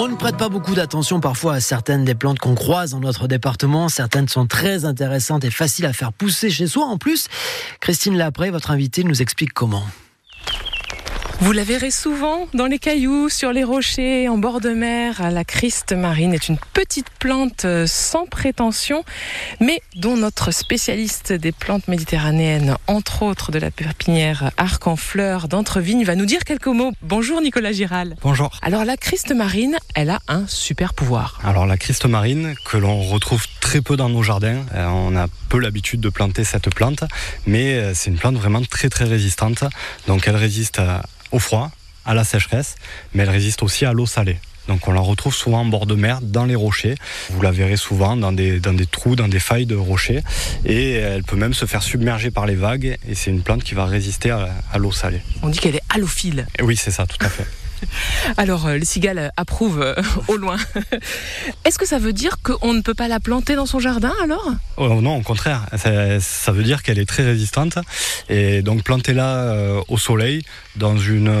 On ne prête pas beaucoup d'attention parfois à certaines des plantes qu'on croise dans notre département. Certaines sont très intéressantes et faciles à faire pousser chez soi. En plus, Christine Lapré, votre invitée, nous explique comment. Vous la verrez souvent dans les cailloux, sur les rochers, en bord de mer. La Christe marine est une petite plante euh, sans prétention, mais dont notre spécialiste des plantes méditerranéennes, entre autres de la pépinière Arc en Fleurs d'Entrevigne, va nous dire quelques mots. Bonjour Nicolas Giral. Bonjour. Alors la Christe marine, elle a un super pouvoir. Alors la Christe marine, que l'on retrouve très peu dans nos jardins, euh, on a peu l'habitude de planter cette plante, mais euh, c'est une plante vraiment très très résistante. Donc elle résiste à au froid, à la sécheresse, mais elle résiste aussi à l'eau salée. Donc on la retrouve souvent en bord de mer, dans les rochers. Vous la verrez souvent dans des, dans des trous, dans des failles de rochers. Et elle peut même se faire submerger par les vagues. Et c'est une plante qui va résister à, à l'eau salée. On dit qu'elle est halophile. Et oui, c'est ça, tout à fait. Alors, euh, le cigale approuve euh, au loin. Est-ce que ça veut dire qu'on ne peut pas la planter dans son jardin alors? Oh, Non, au contraire. Ça, ça veut dire qu'elle est très résistante. Et donc, plantez-la euh, au soleil, dans une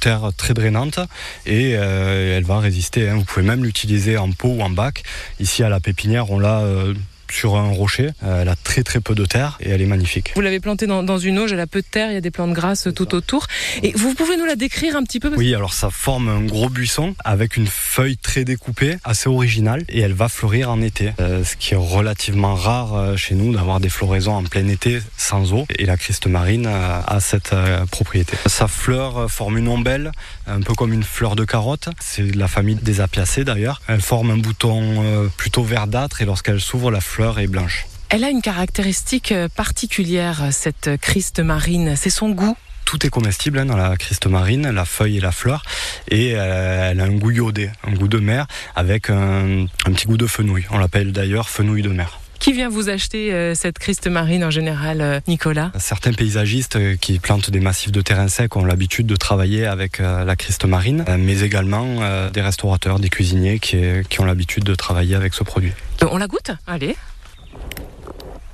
terre très drainante, et elle va résister. Hein. Vous pouvez même l'utiliser en pot ou en bac. Ici, à la pépinière, on l'a sur un rocher. Euh, elle a très très peu de terre et elle est magnifique. Vous l'avez plantée dans, dans, une auge, elle a peu de terre, il y a des plantes grasses tout autour. Et vous pouvez nous la décrire un petit peu Oui, alors ça forme un gros buisson avec une feuille très découpée, assez originale, et elle va fleurir en été. Euh, ce qui est relativement rare euh, chez nous d'avoir des floraisons en plein été sans eau. Et la Christe marine a cette propriété. Sa fleur forme une ombelle, un peu comme une fleur de carotte. C'est la famille des apiacées d'ailleurs. Elle forme un bouton plutôt verdâtre et lorsqu'elle s'ouvre, la fleur est blanche. Elle a une caractéristique euh, particulière, cette Christe marine, c'est son goût. Tout est comestible hein, dans la Christe marine, la feuille et la fleur, et euh, elle a un goût iodé, un goût de mer, avec un, un petit goût de fenouil. On l'appelle d'ailleurs fenouil de mer. Qui vient vous acheter euh, cette Christe marine en général, euh, Nicolas? Certains paysagistes euh, qui plantent des massifs de terrain sec ont l'habitude de travailler avec la Christe marine, mais également des restaurateurs, des cuisiniers qui, qui ont l'habitude de travailler avec ce produit. On la goûte? Allez.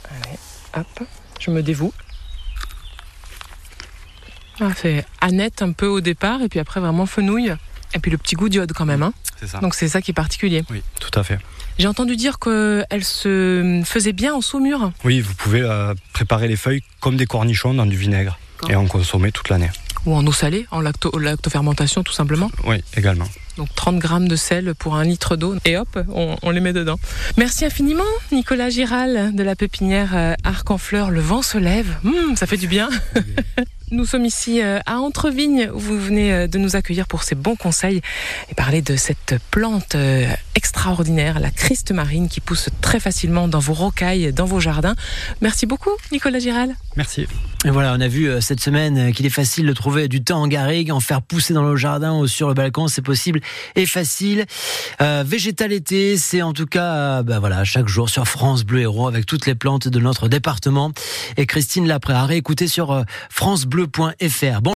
Allez, hop, je me dévoue. Ah, c'est Annette un peu au départ, et puis après vraiment fenouil. Et puis le petit goût d'iode quand même. Hein C'est ça. Donc c'est ça qui est particulier. Oui, tout à fait. J'ai entendu dire qu'elle se faisait bien en saumure. Oui, vous pouvez euh, préparer les feuilles comme des cornichons dans du vinaigre et en consommer toute l'année. Ou en eau salée, en lacto lactofermentation tout simplement. Oui, également. Donc 30 grammes de sel pour un litre d'eau et hop, on, on, les met dedans. Merci infiniment Nicolas Giral de la pépinière euh, Arc en Fleurs. Le vent se lève, mmh, ça fait du bien. Nous sommes ici euh, à Entrevigne. Où vous venez euh, de nous accueillir pour ces bons conseils et parler de cette plante extraordinaire, la Christe marine qui pousse très facilement dans vos rocailles, dans vos jardins. Merci beaucoup Nicolas Giral. Merci. Et voilà, on a vu cette semaine qu'il est facile de trouver du temps en garrigue, en faire pousser dans le jardin ou sur le balcon, c'est possible et facile. Euh, végétalité, c'est en tout cas, bah voilà, chaque jour sur France Bleu Héros avec toutes les plantes de notre département. Et Christine Lapré à réécouter sur francebleu.fr. Bon